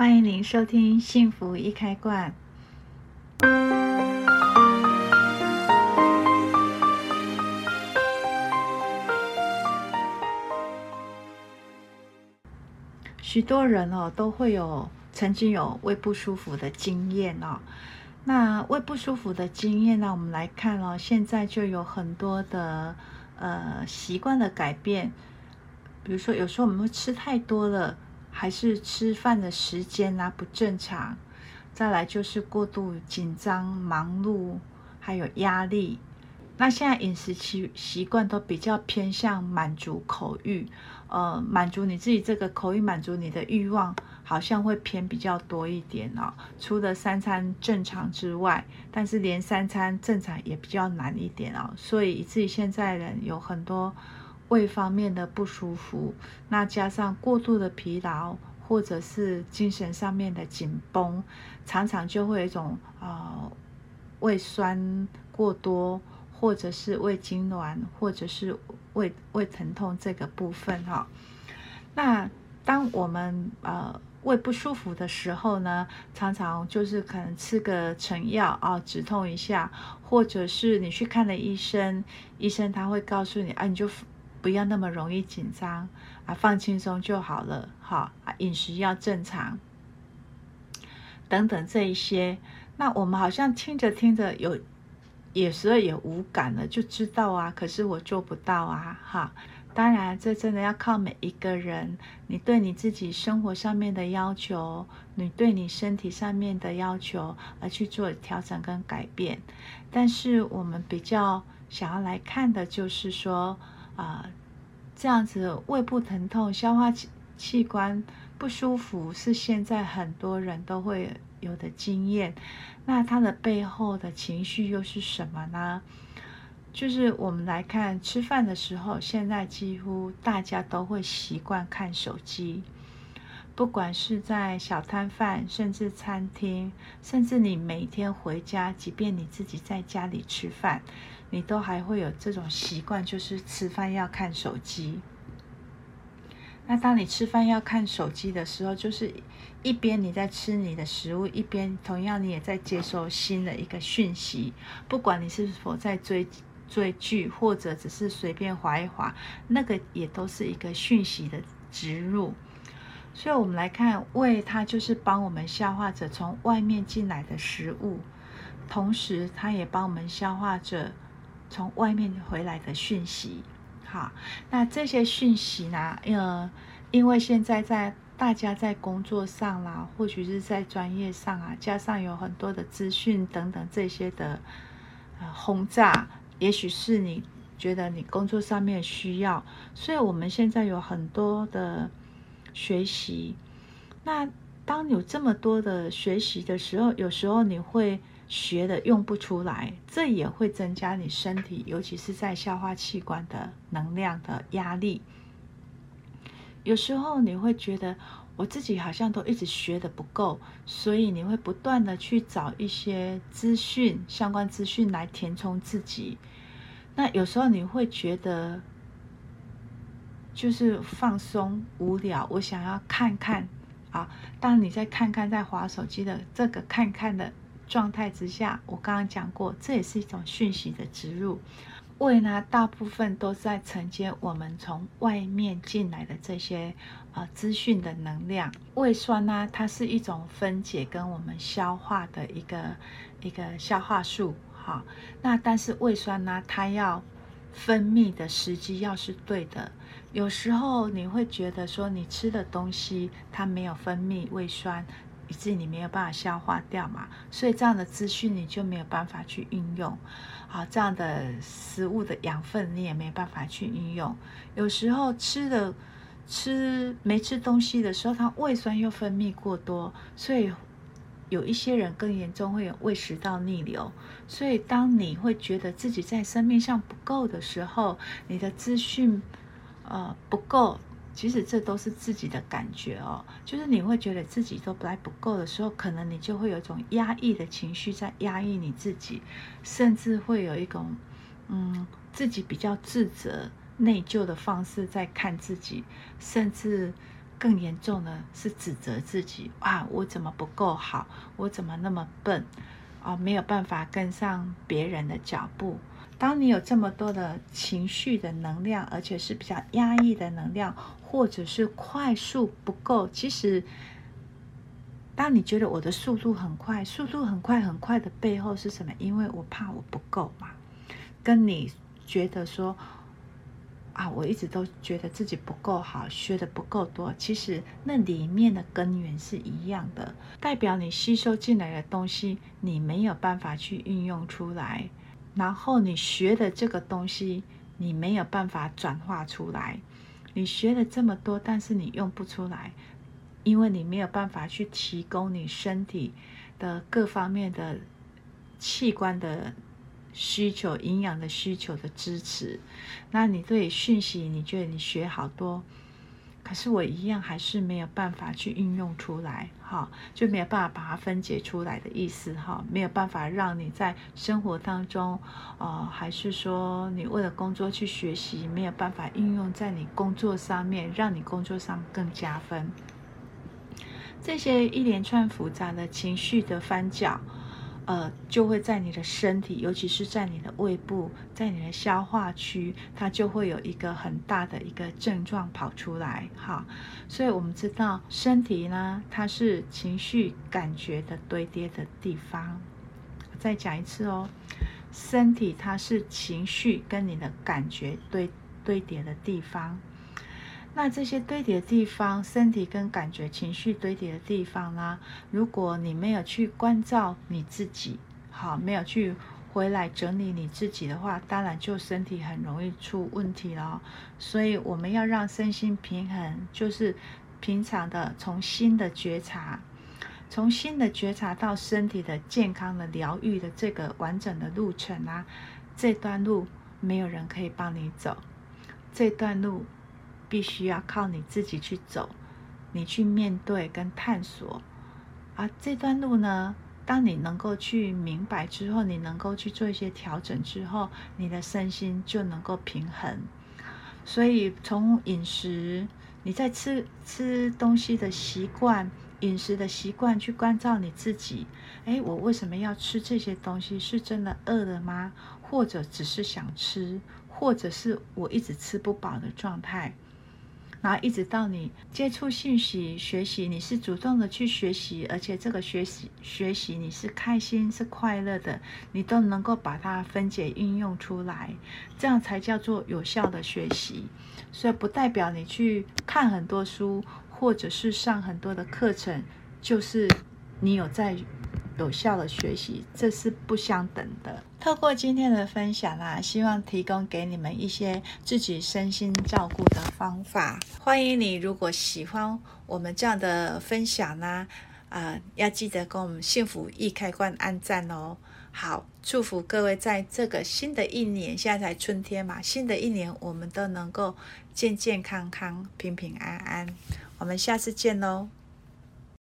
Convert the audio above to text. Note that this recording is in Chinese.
欢迎您收听《幸福一开罐》。许多人哦都会有曾经有胃不舒服的经验哦。那胃不舒服的经验呢，我们来看哦，现在就有很多的呃习惯的改变，比如说有时候我们会吃太多了。还是吃饭的时间啊不正常，再来就是过度紧张、忙碌，还有压力。那现在饮食习习惯都比较偏向满足口欲，呃，满足你自己这个口欲，满足你的欲望，好像会偏比较多一点哦。除了三餐正常之外，但是连三餐正常也比较难一点哦。所以以至于现在人有很多。胃方面的不舒服，那加上过度的疲劳，或者是精神上面的紧绷，常常就会有一种呃胃酸过多，或者是胃痉挛，或者是胃胃疼痛这个部分哈、那当我们呃胃不舒服的时候呢，常常就是可能吃个成药啊、止痛一下，或者是你去看了医生，医生他会告诉你啊，你就。不要那么容易紧张啊，放轻松就好了。哈啊，饮食要正常，等等这一些。那我们好像听着听着有，有时候也无感了，就知道啊。可是我做不到啊，哈。当然，这真的要靠每一个人，你对你自己生活上面的要求，你对你身体上面的要求而去做调整跟改变。但是我们比较想要来看的就是说。啊、这样子胃部疼痛、消化器官不舒服，是现在很多人都会有的经验。那它的背后的情绪又是什么呢？就是我们来看吃饭的时候，现在几乎大家都会习惯看手机，不管是在小摊贩，甚至餐厅，甚至你每天回家，即便你自己在家里吃饭。你都还会有这种习惯，就是吃饭要看手机。那当你吃饭要看手机的时候，就是一边你在吃你的食物，一边同样你也在接收新的一个讯息。不管你是否在追追剧，或者只是随便划一划，那个也都是一个讯息的植入。所以，我们来看胃，它就是帮我们消化着从外面进来的食物，同时它也帮我们消化着。从外面回来的讯息，好，那这些讯息呢？呃，因为现在在大家在工作上啦，或许是在专业上啊，加上有很多的资讯等等这些的呃轰炸，也许是你觉得你工作上面需要，所以我们现在有很多的学习。那当有这么多的学习的时候，有时候你会。学的用不出来，这也会增加你身体，尤其是在消化器官的能量的压力。有时候你会觉得我自己好像都一直学的不够，所以你会不断的去找一些资讯、相关资讯来填充自己。那有时候你会觉得就是放松、无聊，我想要看看啊。当你再看看在滑手机的这个看看的。状态之下，我刚刚讲过，这也是一种讯息的植入。胃呢，大部分都在承接我们从外面进来的这些呃资讯的能量。胃酸呢，它是一种分解跟我们消化的一个一个消化素。哈，那但是胃酸呢，它要分泌的时机要是对的。有时候你会觉得说，你吃的东西它没有分泌胃酸。以致你没有办法消化掉嘛，所以这样的资讯你就没有办法去运用，好，这样的食物的养分你也没办法去运用。有时候吃的吃没吃东西的时候，它胃酸又分泌过多，所以有一些人更严重会有胃食道逆流。所以当你会觉得自己在生命上不够的时候，你的资讯呃不够。其实这都是自己的感觉哦，就是你会觉得自己都来不够的时候，可能你就会有一种压抑的情绪在压抑你自己，甚至会有一种嗯自己比较自责、内疚的方式在看自己，甚至更严重的是指责自己啊，我怎么不够好？我怎么那么笨？啊，没有办法跟上别人的脚步。当你有这么多的情绪的能量，而且是比较压抑的能量，或者是快速不够，其实，当你觉得我的速度很快，速度很快很快的背后是什么？因为我怕我不够嘛，跟你觉得说。啊，我一直都觉得自己不够好，学的不够多。其实那里面的根源是一样的，代表你吸收进来的东西，你没有办法去运用出来。然后你学的这个东西，你没有办法转化出来。你学了这么多，但是你用不出来，因为你没有办法去提供你身体的各方面的器官的。需求营养的需求的支持，那你对讯息，你觉得你学好多，可是我一样还是没有办法去运用出来，哈，就没有办法把它分解出来的意思，哈，没有办法让你在生活当中，呃，还是说你为了工作去学习，没有办法运用在你工作上面，让你工作上更加分。这些一连串复杂的情绪的翻搅。呃，就会在你的身体，尤其是在你的胃部，在你的消化区，它就会有一个很大的一个症状跑出来，哈。所以我们知道，身体呢，它是情绪感觉的堆叠的地方。再讲一次哦，身体它是情绪跟你的感觉堆堆叠的地方。那这些堆叠的地方，身体跟感觉、情绪堆叠的地方呢？如果你没有去关照你自己，好，没有去回来整理你自己的话，当然就身体很容易出问题了。所以我们要让身心平衡，就是平常的从心的觉察，从心的觉察到身体的健康的疗愈的这个完整的路程啊，这段路没有人可以帮你走，这段路。必须要靠你自己去走，你去面对跟探索。而这段路呢，当你能够去明白之后，你能够去做一些调整之后，你的身心就能够平衡。所以从饮食，你在吃吃东西的习惯、饮食的习惯去关照你自己。诶，我为什么要吃这些东西？是真的饿了吗？或者只是想吃？或者是我一直吃不饱的状态？然后一直到你接触信息、学习，你是主动的去学习，而且这个学习学习你是开心、是快乐的，你都能够把它分解运用出来，这样才叫做有效的学习。所以不代表你去看很多书，或者是上很多的课程，就是你有在。有效的学习，这是不相等的。透过今天的分享啊，希望提供给你们一些自己身心照顾的方法。欢迎你，如果喜欢我们这样的分享呢，啊、要记得给我们幸福易开关按赞哦。好，祝福各位在这个新的一年，现在才春天嘛，新的一年我们都能够健健康康、平平安安。我们下次见喽。